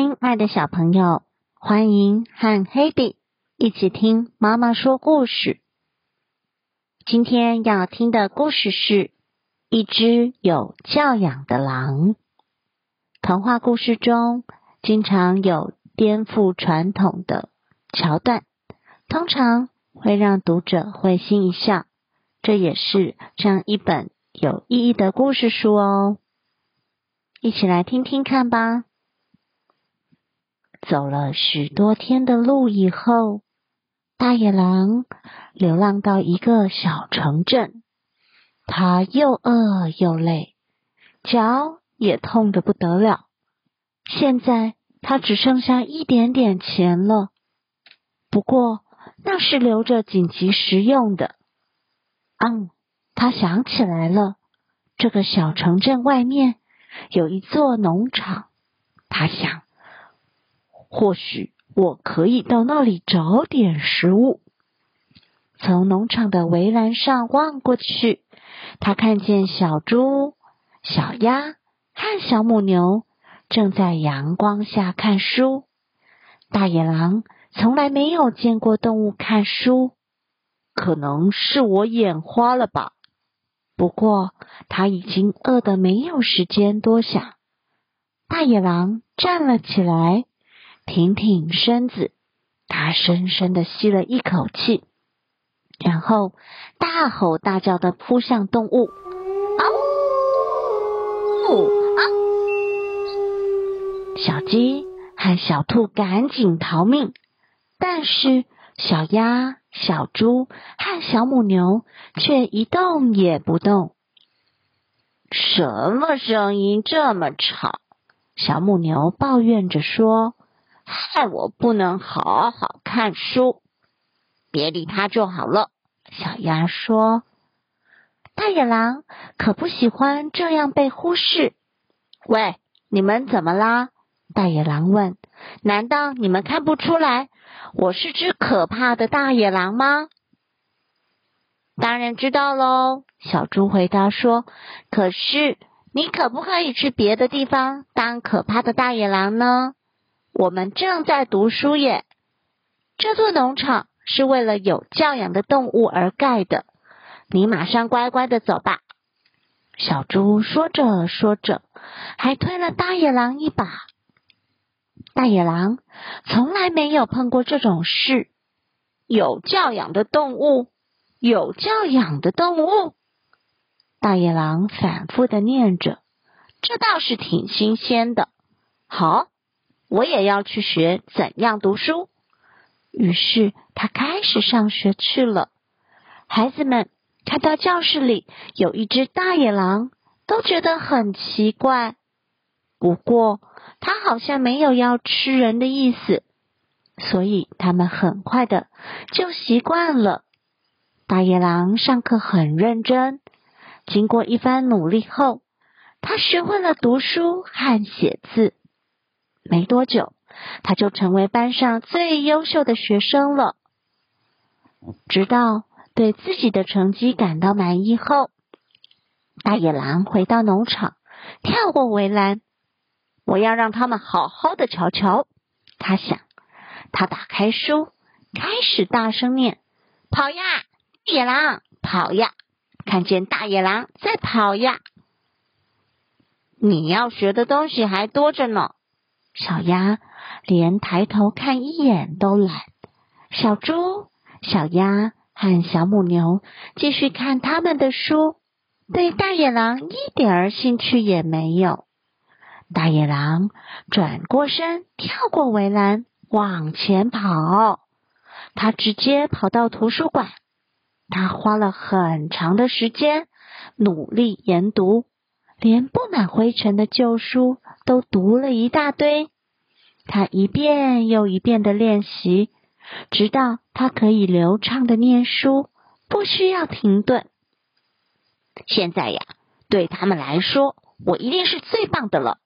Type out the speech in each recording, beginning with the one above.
亲爱的小朋友，欢迎和 Hedy 一起听妈妈说故事。今天要听的故事是一只有教养的狼。童话故事中经常有颠覆传统的桥段，通常会让读者会心一笑。这也是这样一本有意义的故事书哦。一起来听听看吧。走了许多天的路以后，大野狼流浪到一个小城镇。他又饿又累，脚也痛得不得了。现在他只剩下一点点钱了，不过那是留着紧急时用的。嗯，他想起来了，这个小城镇外面有一座农场。他想。或许我可以到那里找点食物。从农场的围栏上望过去，他看见小猪、小鸭和小母牛正在阳光下看书。大野狼从来没有见过动物看书，可能是我眼花了吧。不过他已经饿得没有时间多想。大野狼站了起来。挺挺身子，他深深的吸了一口气，然后大吼大叫的扑向动物。啊！小鸡和小兔赶紧逃命，但是小鸭、小猪和小母牛却一动也不动。什么声音这么吵？小母牛抱怨着说。害我不能好好看书，别理他就好了。小鸭说：“大野狼可不喜欢这样被忽视。”喂，你们怎么啦？大野狼问：“难道你们看不出来我是只可怕的大野狼吗？”当然知道喽。小猪回答说：“可是你可不可以去别的地方当可怕的大野狼呢？”我们正在读书耶。这座农场是为了有教养的动物而盖的。你马上乖乖的走吧。小猪说着说着，还推了大野狼一把。大野狼从来没有碰过这种事。有教养的动物，有教养的动物。大野狼反复的念着，这倒是挺新鲜的。好。我也要去学怎样读书。于是他开始上学去了。孩子们看到教室里有一只大野狼，都觉得很奇怪。不过他好像没有要吃人的意思，所以他们很快的就习惯了。大野狼上课很认真，经过一番努力后，他学会了读书和写字。没多久，他就成为班上最优秀的学生了。直到对自己的成绩感到满意后，大野狼回到农场，跳过围栏。我要让他们好好的瞧瞧。他想，他打开书，开始大声念：“跑呀，野狼，跑呀！看见大野狼在跑呀！你要学的东西还多着呢。”小鸭连抬头看一眼都懒。小猪、小鸭和小母牛继续看他们的书，对大野狼一点儿兴趣也没有。大野狼转过身，跳过围栏，往前跑。他直接跑到图书馆。他花了很长的时间努力研读。连布满灰尘的旧书都读了一大堆，他一遍又一遍的练习，直到他可以流畅的念书，不需要停顿。现在呀，对他们来说，我一定是最棒的了。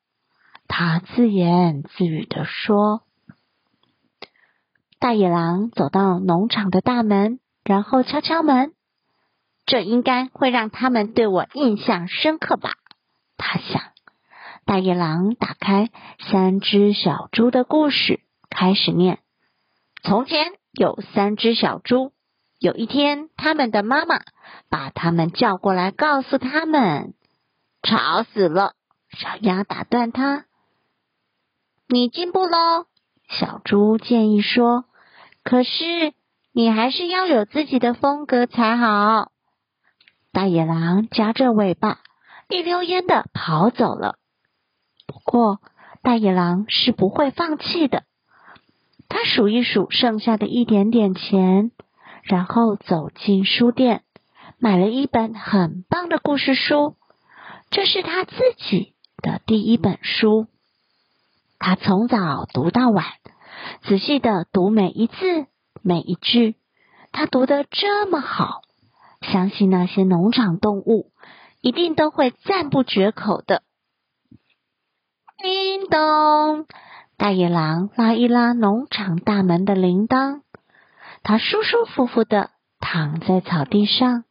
他自言自语的说。大野狼走到农场的大门，然后敲敲门，这应该会让他们对我印象深刻吧。他想，大野狼打开三只小猪的故事，开始念：从前有三只小猪，有一天，他们的妈妈把他们叫过来，告诉他们：“吵死了！”小鸭打断他：“你进步喽。”小猪建议说：“可是你还是要有自己的风格才好。”大野狼夹着尾巴，一溜烟的跑走了。不过，大野狼是不会放弃的。他数一数剩下的一点点钱，然后走进书店，买了一本很棒的故事书。这是他自己的第一本书。他从早读到晚，仔细的读每一字每一句。他读得这么好，相信那些农场动物一定都会赞不绝口的。叮咚，大野狼拉一拉农场大门的铃铛，他舒舒服服的躺在草地上，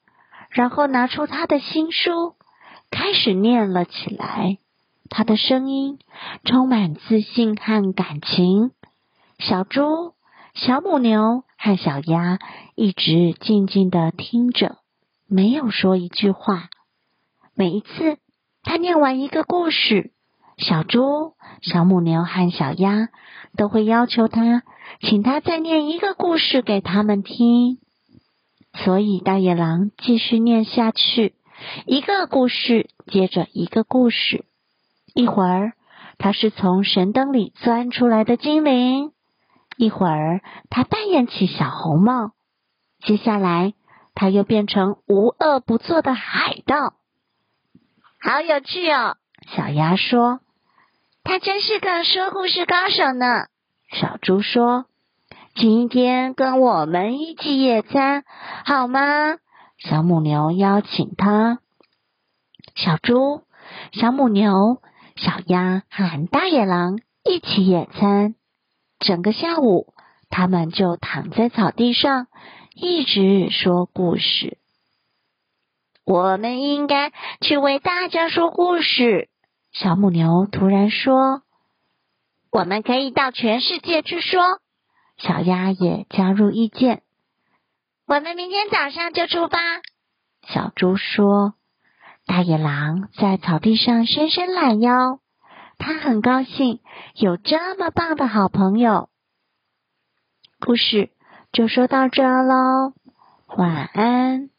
然后拿出他的新书，开始念了起来。他的声音充满自信和感情。小猪、小母牛和小鸭一直静静的听着，没有说一句话。每一次他念完一个故事，小猪、小母牛和小鸭都会要求他，请他再念一个故事给他们听。所以大野狼继续念下去，一个故事接着一个故事。一会儿，他是从神灯里钻出来的精灵；一会儿，他扮演起小红帽；接下来，他又变成无恶不作的海盗。好有趣哦！小鸭说：“他真是个说故事高手呢。”小猪说：“今天跟我们一起野餐好吗？”小母牛邀请他。小猪、小母牛。小鸭和大野狼一起野餐，整个下午，他们就躺在草地上，一直说故事。我们应该去为大家说故事。小母牛突然说：“我们可以到全世界去说。”小鸭也加入意见：“我们明天早上就出发。”小猪说。大野狼在草地上伸伸懒腰，他很高兴有这么棒的好朋友。故事就说到这喽，晚安。